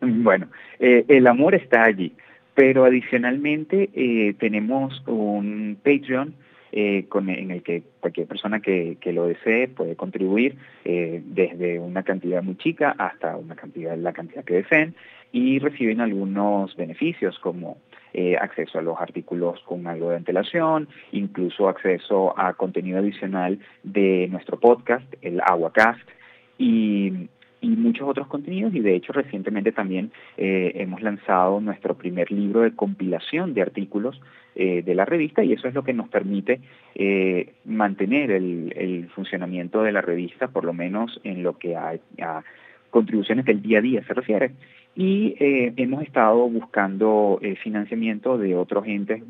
Bueno, eh, el amor está allí. Pero adicionalmente eh, tenemos un Patreon eh, en el que cualquier persona que, lo desee puede contribuir eh, desde una cantidad muy chica hasta una cantidad, la cantidad que deseen y reciben algunos beneficios como acceso a los artículos con algo de antelación, incluso acceso a contenido adicional de nuestro podcast, el Aguacast, y y muchos otros contenidos y de hecho recientemente también eh, hemos lanzado nuestro primer libro de compilación de artículos eh, de la revista y eso es lo que nos permite eh, mantener el, funcionamiento de la revista por lo menos en lo que a, a contribuciones del día a día se refiere y hemos estado buscando financiamiento de otros entes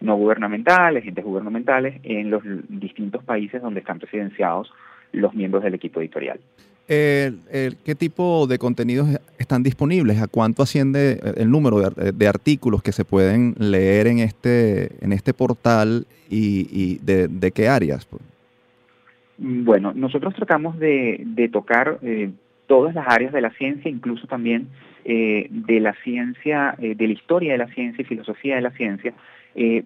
no gubernamentales, entes gubernamentales en los distintos países donde están residenciados los miembros del equipo editorial. ¿Qué tipo de contenidos están disponibles? ¿A cuánto asciende el número de, artículos que se pueden leer en este, en este portal y, de, qué áreas? Bueno, nosotros tratamos de, tocar eh, todas las áreas de la ciencia, incluso también eh, de la ciencia, eh, de la historia de la ciencia y filosofía de la ciencia,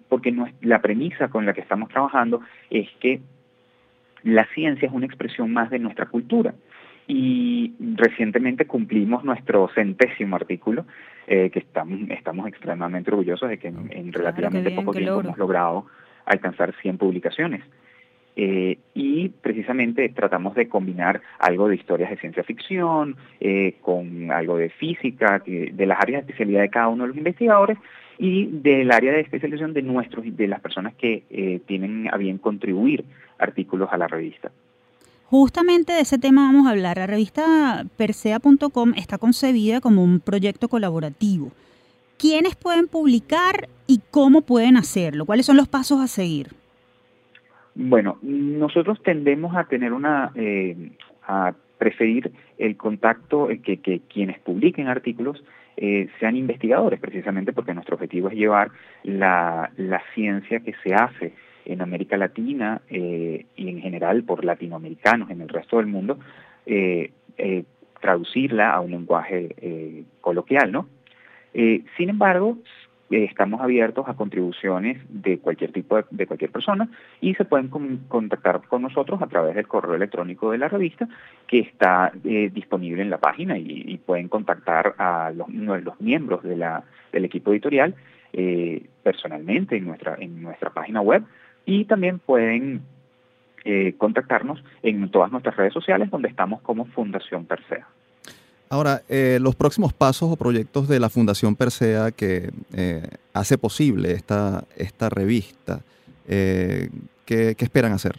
porque la premisa con la que estamos trabajando es que la ciencia es una expresión más de nuestra cultura y recientemente cumplimos nuestro centésimo artículo, eh, que estamos, estamos extremadamente orgullosos de que en, relativamente poco tiempo hemos logrado alcanzar 100 publicaciones. Eh, y precisamente tratamos de combinar algo de historias de ciencia ficción eh, con algo de física, de las áreas de especialidad de cada uno de los investigadores y del área de especialización de nuestros de las personas que tienen a bien contribuir artículos a la revista. Justamente de ese tema vamos a hablar. La revista Persea.com está concebida como un proyecto colaborativo. ¿Quiénes pueden publicar y cómo pueden hacerlo? ¿Cuáles son los pasos a seguir? Bueno, nosotros tendemos a tener una, eh, a preferir el contacto, que, que quienes publiquen artículos eh, sean investigadores, precisamente porque nuestro objetivo es llevar la, la ciencia que se hace en América Latina eh, y en general por latinoamericanos en el resto del mundo, eh, eh, traducirla a un lenguaje coloquial, ¿no? sin embargo, estamos abiertos a contribuciones de cualquier tipo de, cualquier persona y se pueden contactar con nosotros a través del correo electrónico de la revista que está disponible en la página y, pueden contactar a los, miembros del equipo editorial personalmente en nuestra en nuestra página web y también pueden eh, contactarnos en todas nuestras redes sociales donde estamos como Fundación Persea. Ahora, eh, los próximos pasos o proyectos de la Fundación Persea que eh, hace posible esta, esta revista, ¿qué, esperan hacer?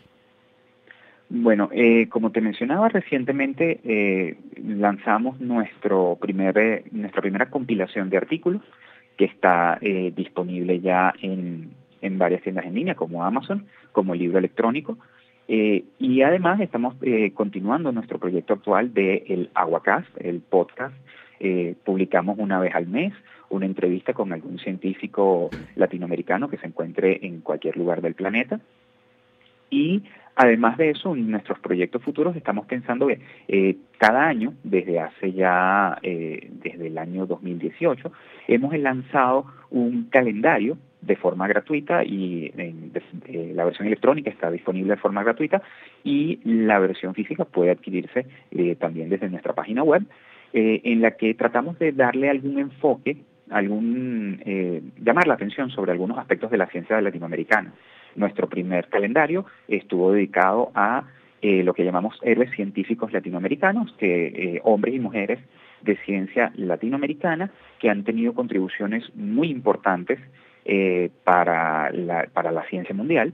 Bueno, como te mencionaba recientemente, lanzamos nuestro primer, nuestra primera compilación de artículos que está disponible ya en, en varias tiendas en línea como Amazon, como libro electrónico. Eh, y además estamos eh, continuando nuestro proyecto actual de el Aguacast, el podcast. Eh, publicamos una vez al mes una entrevista con algún científico latinoamericano que se encuentre en cualquier lugar del planeta. Y además de eso, en nuestros proyectos futuros estamos pensando que cada año, desde hace ya, desde el año 2018, hemos lanzado un calendario de forma gratuita y la versión electrónica está disponible de forma gratuita y la versión física puede adquirirse eh, también desde nuestra página web eh, en la que tratamos de darle algún enfoque algún eh, llamar la atención sobre algunos aspectos de la ciencia latinoamericana. Nuestro primer calendario estuvo dedicado a lo que llamamos héroes científicos latinoamericanos, que hombres y mujeres de ciencia latinoamericana que han tenido contribuciones muy importantes para, la, para la ciencia mundial.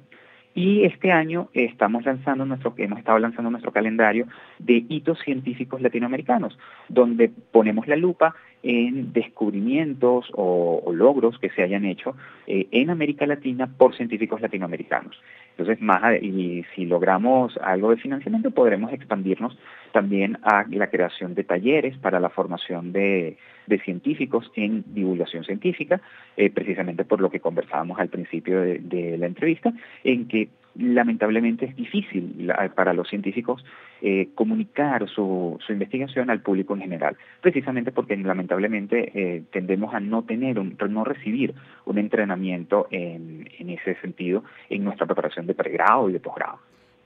Y este año estamos lanzando nuestro, hemos estado lanzando nuestro calendario de hitos científicos latinoamericanos, donde ponemos la lupa en descubrimientos o, logros que se hayan hecho eh, en América Latina por científicos latinoamericanos. Entonces, más y si logramos algo de financiamiento, podremos expandirnos también a la creación de talleres para la formación de, científicos en divulgación científica, eh, precisamente por lo que conversábamos al principio de la entrevista, en que lamentablemente es difícil para los científicos eh, comunicar su, investigación al público en general, precisamente porque lamentablemente eh, tendemos a no tener, un, no recibir un entrenamiento en, en ese sentido en nuestra preparación de pregrado y de posgrado.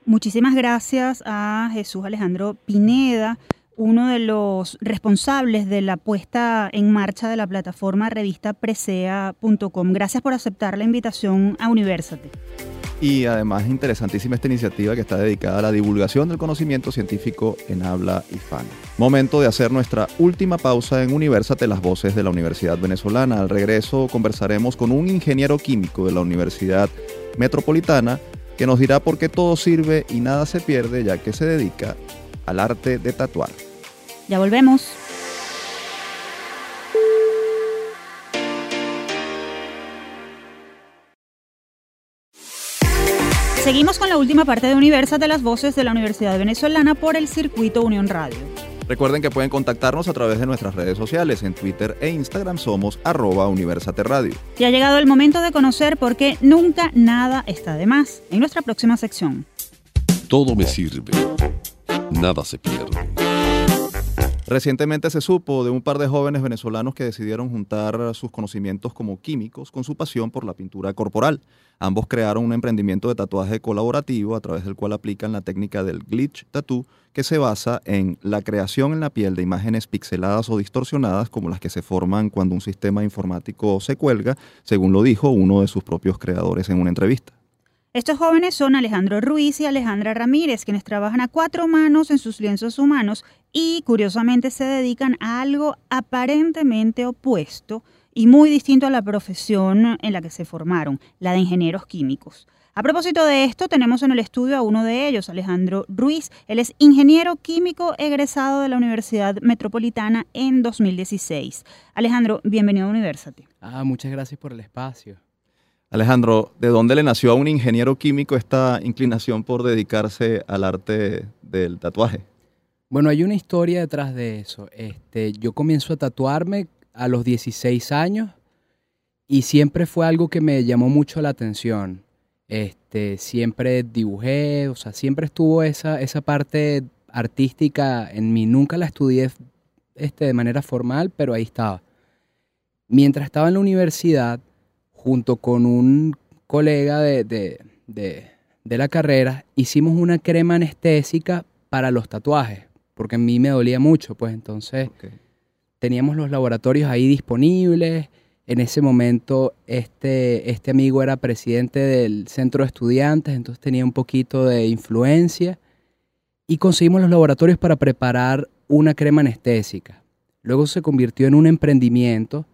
Muchísimas gracias a Jesús Alejandro Pineda uno de los responsables de la puesta en marcha de la plataforma revista presea.com. Gracias por aceptar la invitación a Universate. Y además interesantísima esta iniciativa que está dedicada a la divulgación del conocimiento científico en habla hispana. Momento de hacer nuestra última pausa en Universate, las voces de la Universidad Venezolana. Al regreso conversaremos con un ingeniero químico de la Universidad Metropolitana que nos dirá por qué todo sirve y nada se pierde ya que se dedica al arte de tatuar. Ya volvemos. Seguimos con la última parte de Universa de las voces de la Universidad Venezolana por el circuito Unión Radio. Recuerden que pueden contactarnos a través de nuestras redes sociales. En Twitter e Instagram somos arroba Universate Radio. Y ha llegado el momento de conocer por qué nunca nada está de más en nuestra próxima sección. Todo me sirve. Nada se pierde. Recientemente se supo de un par de jóvenes venezolanos que decidieron juntar sus conocimientos como químicos con su pasión por la pintura corporal. Ambos crearon un emprendimiento de tatuaje colaborativo a través del cual aplican la técnica del glitch tattoo, que se basa en la creación en la piel de imágenes pixeladas o distorsionadas como las que se forman cuando un sistema informático se cuelga, según lo dijo uno de sus propios creadores en una entrevista. Estos jóvenes son Alejandro Ruiz y Alejandra Ramírez, quienes trabajan a cuatro manos en sus lienzos humanos y curiosamente se dedican a algo aparentemente opuesto y muy distinto a la profesión en la que se formaron, la de ingenieros químicos. A propósito de esto, tenemos en el estudio a uno de ellos, Alejandro Ruiz. Él es ingeniero químico egresado de la Universidad Metropolitana en 2016. Alejandro, bienvenido a Universate. Ah, muchas gracias por el espacio. Alejandro, ¿de dónde le nació a un ingeniero químico esta inclinación por dedicarse al arte del tatuaje? Bueno, hay una historia detrás de eso. Este, yo comienzo a tatuarme a los 16 años y siempre fue algo que me llamó mucho la atención. Este, siempre dibujé, o sea, siempre estuvo esa, esa parte artística en mí. Nunca la estudié este, de manera formal, pero ahí estaba. Mientras estaba en la universidad, junto con un colega de, la carrera, hicimos una crema anestésica para los tatuajes, porque a mí me dolía mucho, pues entonces teníamos los laboratorios ahí disponibles. En ese momento este, este amigo era presidente del centro de estudiantes, entonces tenía un poquito de influencia y conseguimos los laboratorios para preparar una crema anestésica. Luego se convirtió en un emprendimiento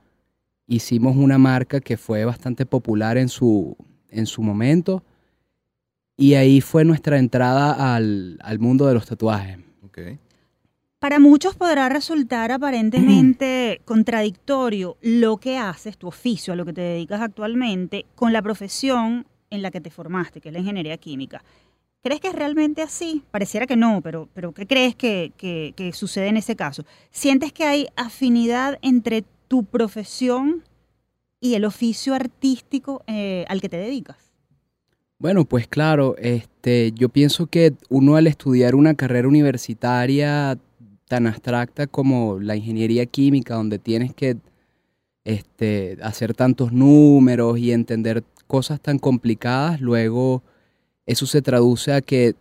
hicimos una marca que fue bastante popular en su, en su momento y ahí fue nuestra entrada al, mundo de los tatuajes. Para muchos podrá resultar aparentemente [clears throat] contradictorio lo que haces, tu oficio, a lo que te dedicas actualmente, con la profesión en la que te formaste, que es la ingeniería química. ¿Crees que es realmente así? Pareciera que no, pero, pero ¿qué crees que, sucede en ese caso? ¿Sientes que hay afinidad entre tu profesión y el oficio artístico eh, al que te dedicas? Bueno, pues claro, este, yo pienso que uno al estudiar una carrera universitaria tan abstracta como la ingeniería química, donde tienes que este, hacer tantos números y entender cosas tan complicadas, luego eso se traduce a que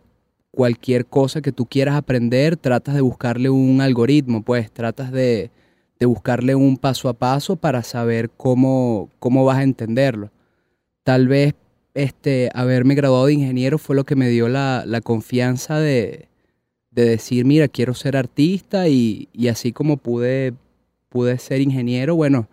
cualquier cosa que tú quieras aprender, tratas de buscarle un algoritmo, pues tratas de, de buscarle un paso a paso para saber cómo, cómo vas a entenderlo. Tal vez este, haberme graduado de ingeniero fue lo que me dio la, confianza de, decir, mira, quiero ser artista y, así como pude, pude ser ingeniero, bueno,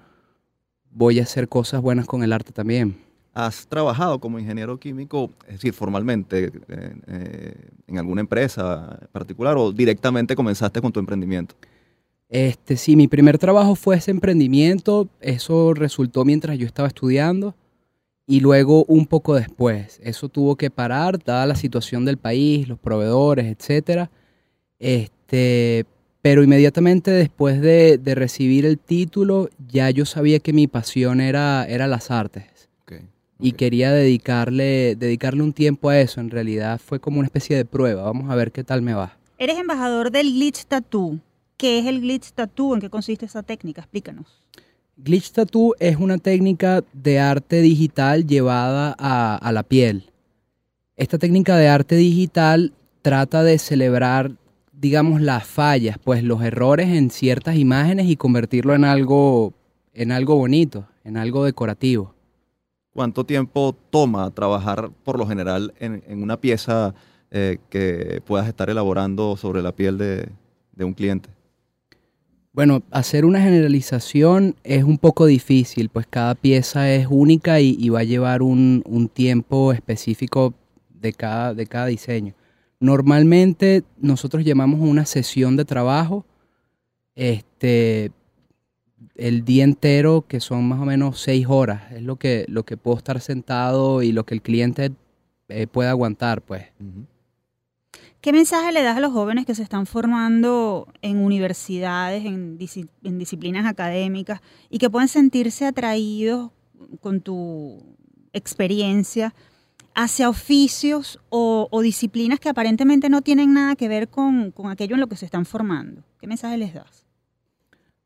voy a hacer cosas buenas con el arte también. ¿Has trabajado como ingeniero químico, es decir, formalmente, eh, eh, en alguna empresa particular o directamente comenzaste con tu emprendimiento? Este, sí, mi primer trabajo fue ese emprendimiento. Eso resultó mientras yo estaba estudiando y luego un poco después. Eso tuvo que parar, dada la situación del país, los proveedores, etc. Este, pero inmediatamente después de, recibir el título, ya yo sabía que mi pasión era, era las artes. Y quería dedicarle, dedicarle un tiempo a eso. En realidad fue como una especie de prueba. Vamos a ver qué tal me va. Eres embajador del Glitch Tattoo. ¿Qué es el glitch tattoo? ¿En qué consiste esa técnica? Explícanos. Glitch tattoo es una técnica de arte digital llevada a, la piel. Esta técnica de arte digital trata de celebrar, digamos, las fallas, pues los errores en ciertas imágenes y convertirlo en algo, en algo bonito, en algo decorativo. ¿Cuánto tiempo toma trabajar por lo general en, una pieza eh, que puedas estar elaborando sobre la piel de un cliente? Bueno, hacer una generalización es un poco difícil, pues cada pieza es única y, va a llevar un, tiempo específico de cada, de cada diseño. Normalmente nosotros llamamos una sesión de trabajo, este, el día entero, que son más o menos seis horas, es lo que, lo que puedo estar sentado y lo que el cliente eh, puede aguantar, pues. ¿Qué mensaje le das a los jóvenes que se están formando en universidades, en, disciplinas académicas y que pueden sentirse atraídos con tu experiencia hacia oficios o, disciplinas que aparentemente no tienen nada que ver con, aquello en lo que se están formando? ¿Qué mensaje les das?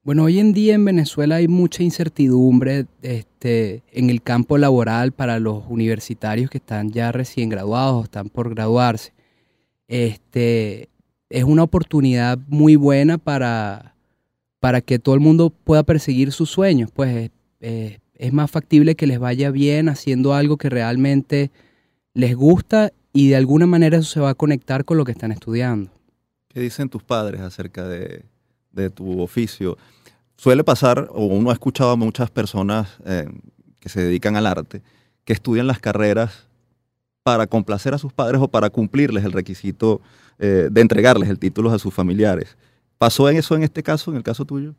Bueno, hoy en día en Venezuela hay mucha incertidumbre este, en el campo laboral para los universitarios que están ya recién graduados o están por graduarse este, es una oportunidad muy buena para, para que todo el mundo pueda perseguir sus sueños. Pues es más factible que les vaya bien haciendo algo que realmente les gusta y de alguna manera eso se va a conectar con lo que están estudiando. ¿Qué dicen tus padres acerca de, tu oficio? Suele pasar, o uno ha escuchado a muchas personas eh, que se dedican al arte, que estudian las carreras para complacer a sus padres o para cumplirles el requisito eh, de entregarles el título a sus familiares. ¿Pasó en eso en este caso, en el caso tuyo?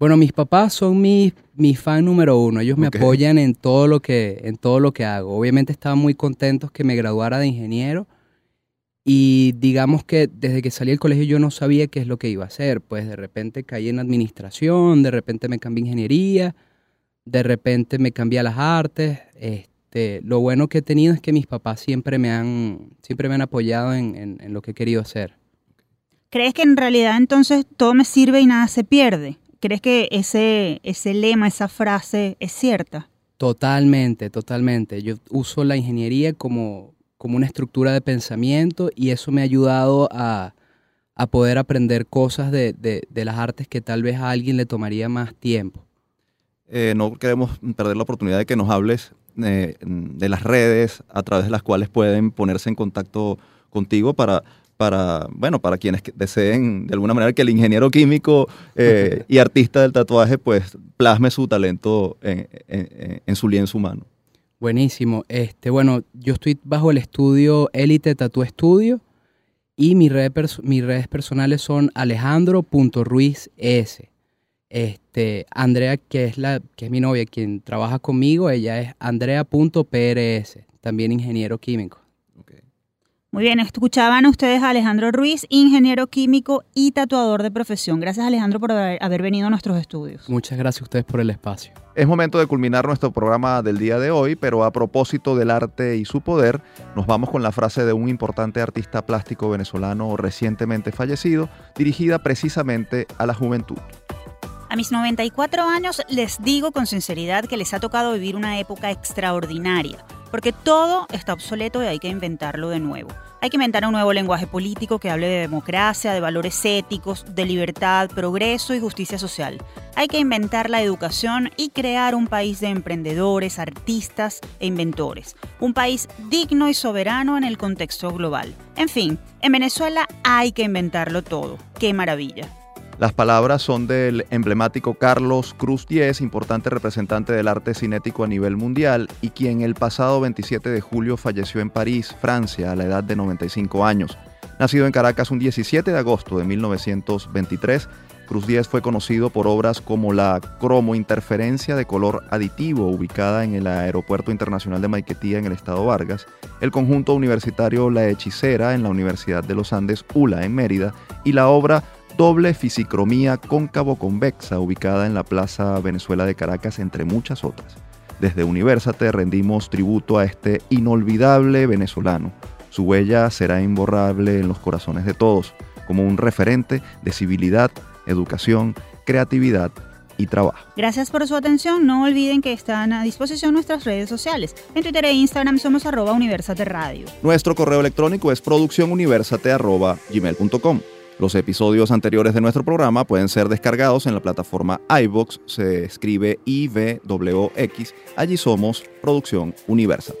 Bueno, mis papás son mi, mi fan número uno. Ellos me apoyan en todo, lo que, en todo lo que hago. Obviamente estaban muy contentos que me graduara de ingeniero. Y digamos que desde que salí del colegio yo no sabía qué es lo que iba a hacer. Pues de repente caí en administración, de repente me cambié a ingeniería, de repente me cambié a las artes. Este, lo bueno que he tenido es que mis papás siempre me han, siempre me han apoyado en, lo que he querido hacer. ¿Crees que en realidad entonces todo me sirve y nada se pierde? ¿Crees que ese, ese lema, esa frase es cierta? Totalmente, totalmente. Yo uso la ingeniería como, como una estructura de pensamiento y eso me ha ayudado a, poder aprender cosas de, las artes que tal vez a alguien le tomaría más tiempo. Eh, no queremos perder la oportunidad de que nos hables eh, de las redes a través de las cuales pueden ponerse en contacto contigo para, para, bueno, para quienes deseen de alguna manera que el ingeniero químico eh, [laughs] y artista del tatuaje pues plasme su talento en, su lienzo humano. Buenísimo. Este, bueno, yo estoy bajo el estudio Elite Tattoo Studio y mis redes, mis redes personales son alejandro.ruiz este, Andrea, que es, la, que es mi novia, quien trabaja conmigo, ella es andrea.prs, también ingeniero químico. Muy bien, escuchaban ustedes a Alejandro Ruiz, ingeniero químico y tatuador de profesión. Gracias Alejandro por haber, venido a nuestros estudios. Muchas gracias a ustedes por el espacio. Es momento de culminar nuestro programa del día de hoy, pero a propósito del arte y su poder, nos vamos con la frase de un importante artista plástico venezolano recientemente fallecido, dirigida precisamente a la juventud. A mis 94 años les digo con sinceridad que les ha tocado vivir una época extraordinaria porque todo está obsoleto y hay que inventarlo de nuevo. Hay que inventar un nuevo lenguaje político que hable de democracia, de valores éticos, de libertad, progreso y justicia social. Hay que inventar la educación y crear un país de emprendedores, artistas e inventores. Un país digno y soberano en el contexto global. En fin, en Venezuela hay que inventarlo todo. ¡Qué maravilla! Las palabras son del emblemático Carlos Cruz Diez, importante representante del arte cinético a nivel mundial y quien el pasado 27 de julio falleció en París, Francia, a la edad de 95 años. Nacido en Caracas un 17 de agosto de 1923, Cruz Diez fue conocido por obras como la cromointerferencia de color aditivo ubicada en el Aeropuerto Internacional de Maiquetía en el estado Vargas, el conjunto universitario La Hechicera en la Universidad de los Andes ULA en Mérida y la obra doble fisicromía cóncavo-convexa ubicada en la Plaza Venezuela de Caracas, entre muchas otras. Desde Universate rendimos tributo a este inolvidable venezolano. Su huella será imborrable en los corazones de todos, como un referente de civilidad, educación, creatividad y trabajo. Gracias por su atención. No olviden que están a disposición nuestras redes sociales. En Twitter e Instagram somos arroba Universate Radio. Nuestro correo electrónico es producciónuniversate.gmail.com. Los episodios anteriores de nuestro programa pueden ser descargados en la plataforma iVox, se escribe IVWX, allí somos Producción Universat.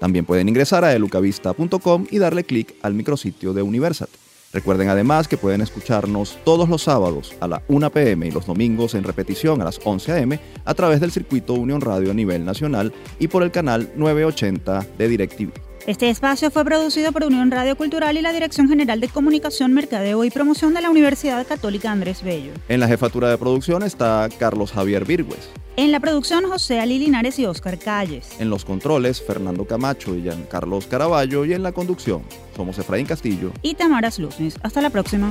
También pueden ingresar a elucavista.com y darle clic al micrositio de Universat. Recuerden además que pueden escucharnos todos los sábados a la 1 pm y los domingos en repetición a las 11 am a través del circuito Unión Radio a nivel nacional y por el canal 980 de DirecTV. Este espacio fue producido por Unión Radio Cultural y la Dirección General de Comunicación, Mercadeo y Promoción de la Universidad Católica Andrés Bello. En la jefatura de producción está Carlos Javier Virgües. En la producción, José Ali Linares y Oscar Calles. En los controles, Fernando Camacho y Giancarlos Caraballo. Y en la conducción, somos Efraín Castillo y Tamara Luznes. Hasta la próxima.